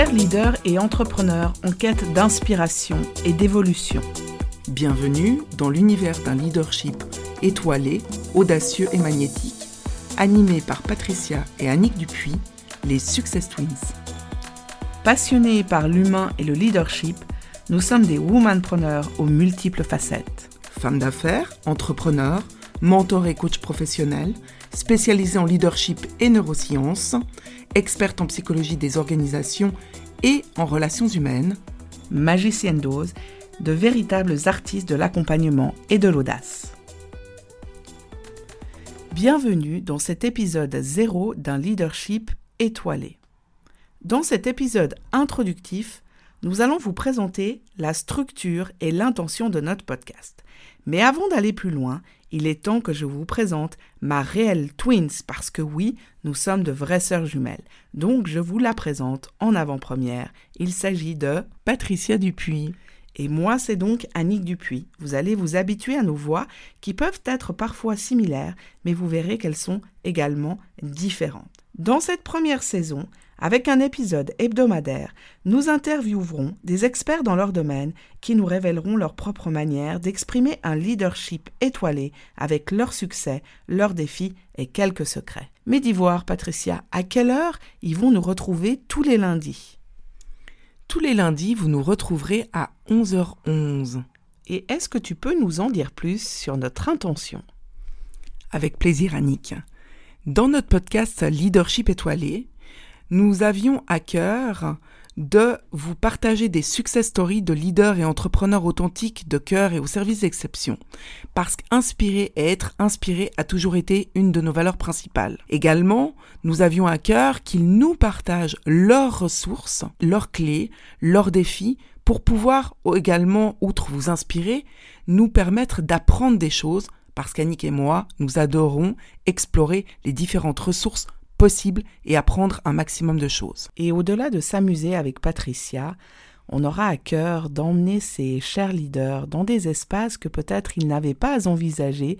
Chers leaders et entrepreneurs en quête d'inspiration et d'évolution, bienvenue dans l'univers d'un leadership étoilé, audacieux et magnétique, animé par Patricia et Annick Dupuis, les Success Twins. Passionnés par l'humain et le leadership, nous sommes des womanpreneurs aux multiples facettes. Femmes d'affaires, entrepreneurs, mentors et coachs professionnels, spécialisés en leadership et neurosciences, expertes en psychologie des organisations et en relations humaines, magiciennes d'ose, de véritables artistes de l'accompagnement et de l'audace. Bienvenue dans cet épisode zéro d'un leadership étoilé. Dans cet épisode introductif, nous allons vous présenter la structure et l'intention de notre podcast. Mais avant d'aller plus loin, il est temps que je vous présente ma réelle twins parce que oui, nous sommes de vraies sœurs jumelles. Donc je vous la présente en avant-première. Il s'agit de Patricia Dupuis. Et moi, c'est donc Annick Dupuis. Vous allez vous habituer à nos voix qui peuvent être parfois similaires, mais vous verrez qu'elles sont également différentes. Dans cette première saison, avec un épisode hebdomadaire, nous interviewerons des experts dans leur domaine qui nous révéleront leur propre manière d'exprimer un leadership étoilé avec leurs succès, leurs défis et quelques secrets. Mais d'Ivoire, Patricia, à quelle heure ils vont nous retrouver tous les lundis? Tous les lundis, vous nous retrouverez à 11h11. Et est-ce que tu peux nous en dire plus sur notre intention? Avec plaisir, Annick. Dans notre podcast Leadership étoilé, nous avions à cœur de vous partager des success stories de leaders et entrepreneurs authentiques de cœur et au service d'exception. Parce qu'inspirer et être inspiré a toujours été une de nos valeurs principales. Également, nous avions à cœur qu'ils nous partagent leurs ressources, leurs clés, leurs défis pour pouvoir également, outre vous inspirer, nous permettre d'apprendre des choses parce qu'Annick et moi, nous adorons explorer les différentes ressources possible et apprendre un maximum de choses. Et au-delà de s'amuser avec Patricia, on aura à cœur d'emmener ces chers leaders dans des espaces que peut-être ils n'avaient pas envisagés,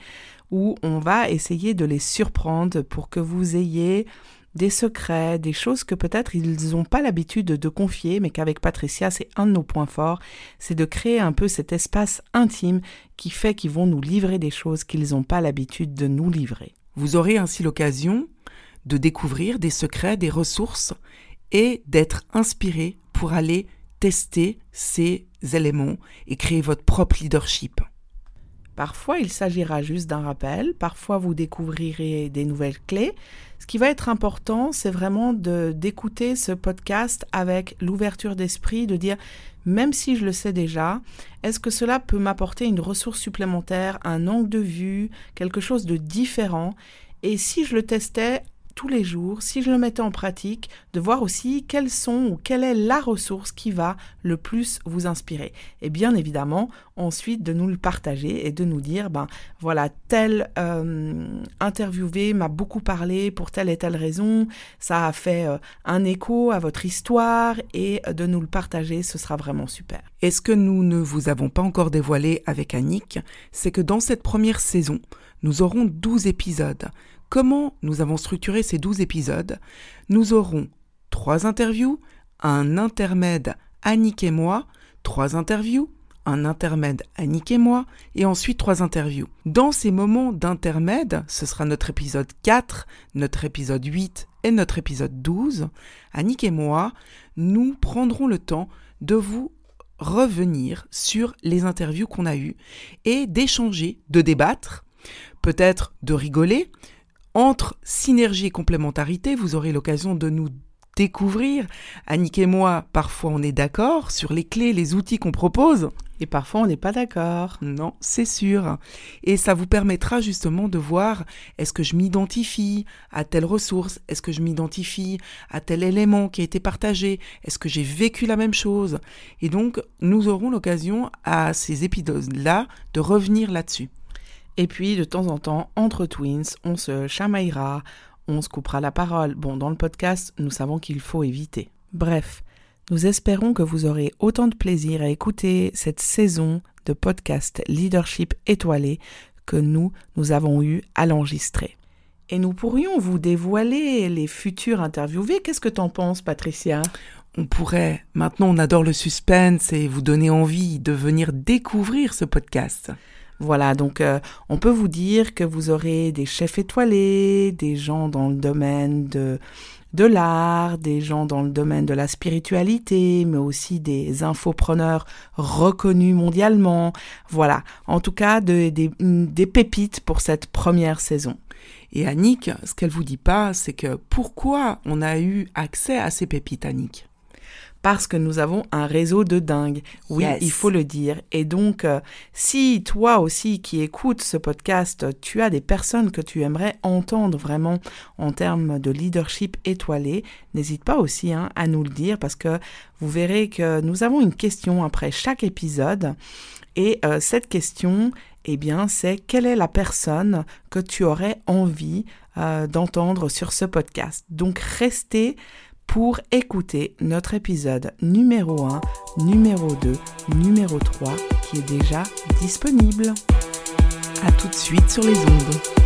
où on va essayer de les surprendre pour que vous ayez des secrets, des choses que peut-être ils n'ont pas l'habitude de confier, mais qu'avec Patricia, c'est un de nos points forts, c'est de créer un peu cet espace intime qui fait qu'ils vont nous livrer des choses qu'ils n'ont pas l'habitude de nous livrer. Vous aurez ainsi l'occasion de découvrir des secrets, des ressources et d'être inspiré pour aller tester ces éléments et créer votre propre leadership. Parfois, il s'agira juste d'un rappel, parfois vous découvrirez des nouvelles clés. Ce qui va être important, c'est vraiment d'écouter ce podcast avec l'ouverture d'esprit, de dire même si je le sais déjà, est-ce que cela peut m'apporter une ressource supplémentaire, un angle de vue, quelque chose de différent? Et si je le testais tous les jours, si je le mettais en pratique, de voir aussi quelles sont ou quelle est la ressource qui va le plus vous inspirer. Et bien évidemment, ensuite de nous le partager et de nous dire, ben voilà, tel euh, interviewé m'a beaucoup parlé pour telle et telle raison, ça a fait euh, un écho à votre histoire et de nous le partager, ce sera vraiment super. Et ce que nous ne vous avons pas encore dévoilé avec Annick, c'est que dans cette première saison, nous aurons 12 épisodes Comment nous avons structuré ces 12 épisodes Nous aurons trois interviews, un intermède Annick et moi, trois interviews, un intermède Annick et moi, et ensuite trois interviews. Dans ces moments d'intermède, ce sera notre épisode 4, notre épisode 8 et notre épisode 12, Annick et moi, nous prendrons le temps de vous revenir sur les interviews qu'on a eues et d'échanger, de débattre, peut-être de rigoler, entre synergie et complémentarité, vous aurez l'occasion de nous découvrir. Annick et moi, parfois on est d'accord sur les clés, les outils qu'on propose. Et parfois on n'est pas d'accord. Non, c'est sûr. Et ça vous permettra justement de voir est-ce que je m'identifie à telle ressource, est-ce que je m'identifie à tel élément qui a été partagé, est-ce que j'ai vécu la même chose? Et donc nous aurons l'occasion à ces épisodes-là de revenir là-dessus. Et puis, de temps en temps, entre twins, on se chamaillera, on se coupera la parole. Bon, dans le podcast, nous savons qu'il faut éviter. Bref, nous espérons que vous aurez autant de plaisir à écouter cette saison de podcast Leadership étoilé que nous, nous avons eu à l'enregistrer. Et nous pourrions vous dévoiler les futurs interviewés. Qu'est-ce que t'en penses, Patricia? On pourrait, maintenant on adore le suspense et vous donner envie de venir découvrir ce podcast. Voilà, donc euh, on peut vous dire que vous aurez des chefs étoilés, des gens dans le domaine de, de l'art, des gens dans le domaine de la spiritualité, mais aussi des infopreneurs reconnus mondialement. Voilà, en tout cas des pépites pour cette première saison. Et Annick, ce qu'elle vous dit pas, c'est que pourquoi on a eu accès à ces pépites, Annick? Parce que nous avons un réseau de dingue. Oui, il faut le dire. Et donc, euh, si toi aussi qui écoutes ce podcast, tu as des personnes que tu aimerais entendre vraiment en termes de leadership étoilé, n'hésite pas aussi hein, à nous le dire parce que vous verrez que nous avons une question après chaque épisode. Et euh, cette question, eh bien, c'est quelle est la personne que tu aurais envie euh, d'entendre sur ce podcast? Donc, restez pour écouter notre épisode numéro 1, numéro 2, numéro 3 qui est déjà disponible. A tout de suite sur les ondes.